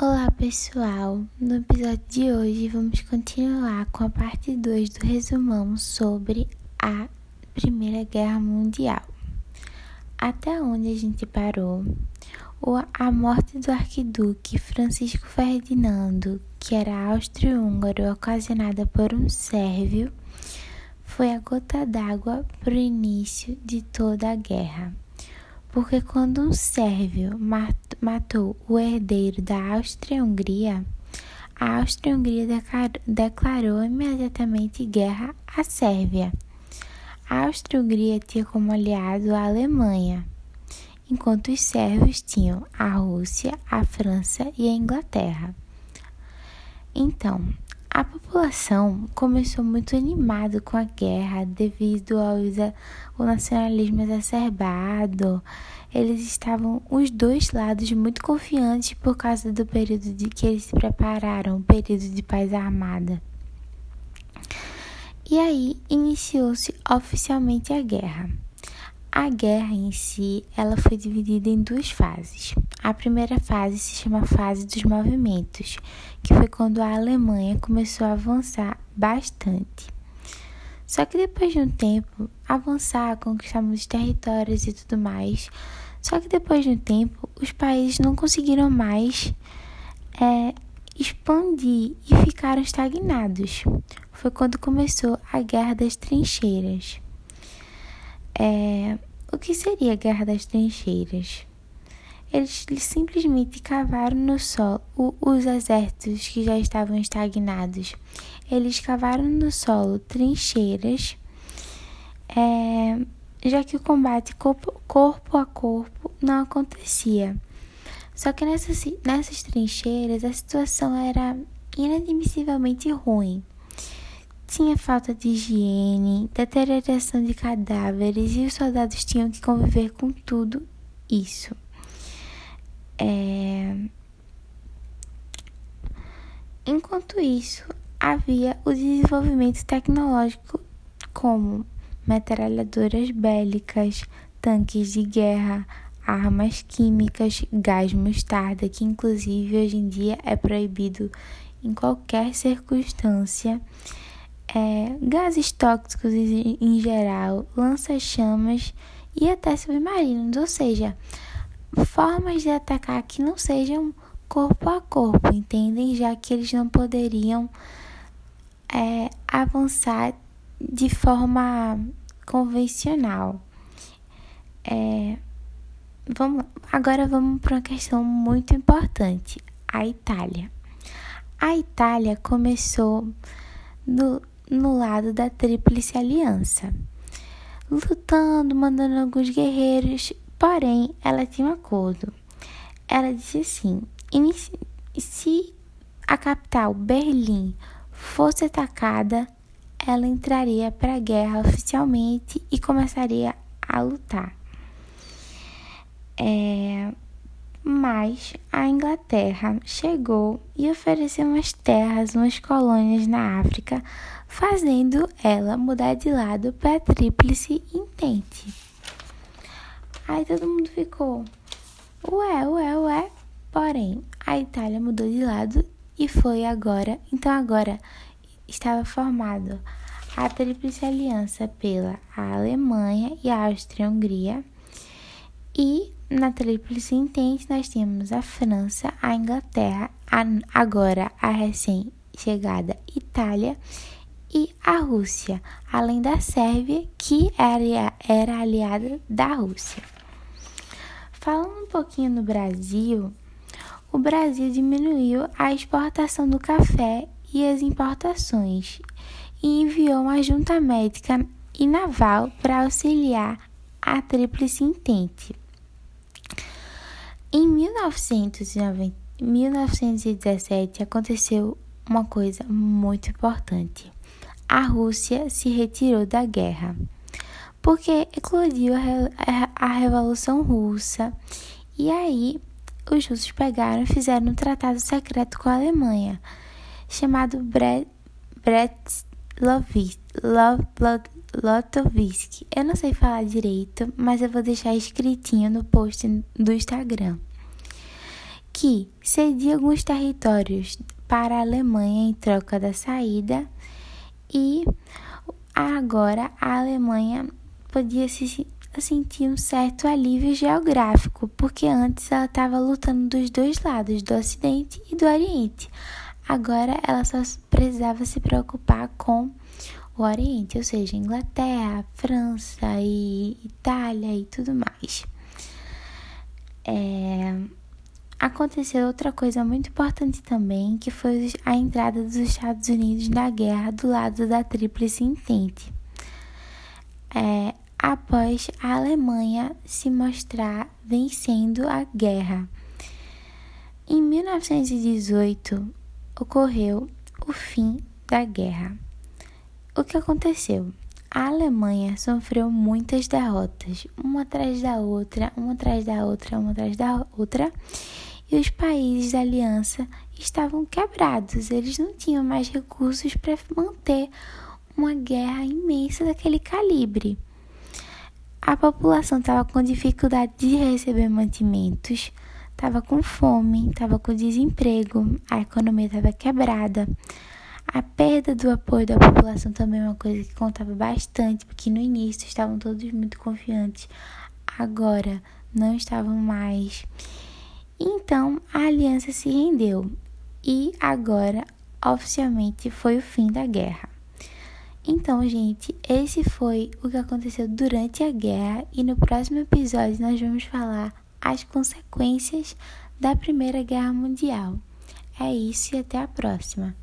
Olá pessoal, no episódio de hoje vamos continuar com a parte 2 do resumão sobre a Primeira Guerra Mundial. Até onde a gente parou, a morte do arquiduque Francisco Ferdinando, que era austro-húngaro ocasionada por um sérvio, foi a gota d'água para o início de toda a guerra porque quando um sérvio matou o herdeiro da Áustria-Hungria, a Áustria-Hungria declarou imediatamente guerra à Sérvia. A Áustria-Hungria tinha como aliado a Alemanha, enquanto os sérvios tinham a Rússia, a França e a Inglaterra. Então, a população começou muito animada com a guerra devido ao, ao nacionalismo exacerbado. Eles estavam os dois lados muito confiantes por causa do período de que eles se prepararam, o período de paz armada. E aí iniciou-se oficialmente a guerra. A guerra em si, ela foi dividida em duas fases. A primeira fase se chama fase dos movimentos, que foi quando a Alemanha começou a avançar bastante. Só que depois de um tempo, avançar, conquistar muitos territórios e tudo mais, só que depois de um tempo, os países não conseguiram mais é, expandir e ficaram estagnados. Foi quando começou a Guerra das Trincheiras. É, o que seria a Guerra das Trincheiras? Eles simplesmente cavaram no solo os exércitos que já estavam estagnados. Eles cavaram no solo trincheiras, é, já que o combate corpo, corpo a corpo não acontecia. Só que nessas, nessas trincheiras a situação era inadmissivelmente ruim. Tinha falta de higiene, deterioração de cadáveres e os soldados tinham que conviver com tudo isso. É... Enquanto isso, havia o desenvolvimento tecnológico como metralhadoras bélicas, tanques de guerra, armas químicas, gás mostarda, que inclusive hoje em dia é proibido em qualquer circunstância é, gases tóxicos em geral, lança-chamas e até submarinos, ou seja, formas de atacar que não sejam corpo a corpo, entendem? Já que eles não poderiam é, avançar de forma convencional. É, vamos, agora vamos para uma questão muito importante: a Itália. A Itália começou no, no lado da Tríplice Aliança, lutando, mandando alguns guerreiros, porém ela tinha um acordo. Ela disse assim: se a capital Berlim fosse atacada, ela entraria para a guerra oficialmente e começaria a lutar. É, mas a Inglaterra chegou e ofereceu umas terras, umas colônias na África, fazendo ela mudar de lado para a Tríplice Intente. Aí todo mundo ficou, ué, ué, ué. Porém, a Itália mudou de lado e foi agora, então agora estava formado a Tríplice Aliança pela Alemanha e a Áustria-Hungria e na Tríplice Entente, nós temos a França, a Inglaterra, a, agora a recém-chegada Itália e a Rússia, além da Sérvia, que era, era aliada da Rússia. Falando um pouquinho no Brasil, o Brasil diminuiu a exportação do café e as importações e enviou uma junta médica e naval para auxiliar a Tríplice Entente. Em 1990, 1917 aconteceu uma coisa muito importante. A Rússia se retirou da guerra porque eclodiu a, a Revolução Russa e aí os russos pegaram e fizeram um tratado secreto com a Alemanha chamado Brest-Litovsk. Eu não sei falar direito, mas eu vou deixar escritinho no post do Instagram que cedia alguns territórios para a Alemanha em troca da saída e agora a Alemanha podia se sentir um certo alívio geográfico, porque antes ela estava lutando dos dois lados, do Ocidente e do Oriente. Agora ela só precisava se preocupar com o Oriente, ou seja, Inglaterra, França e Itália e tudo mais. É... Aconteceu outra coisa muito importante também, que foi a entrada dos Estados Unidos na guerra do lado da Tríplice Entente. É, após a Alemanha se mostrar vencendo a guerra. Em 1918 ocorreu o fim da guerra. O que aconteceu? A Alemanha sofreu muitas derrotas, uma atrás da outra, uma atrás da outra, uma atrás da outra, e os países da aliança estavam quebrados, eles não tinham mais recursos para manter uma guerra imensa daquele calibre. A população estava com dificuldade de receber mantimentos, estava com fome, estava com desemprego, a economia estava quebrada. A perda do apoio da população também é uma coisa que contava bastante, porque no início estavam todos muito confiantes, agora não estavam mais. Então a aliança se rendeu e agora oficialmente foi o fim da guerra. Então, gente, esse foi o que aconteceu durante a guerra e no próximo episódio nós vamos falar as consequências da Primeira Guerra Mundial. É isso e até a próxima.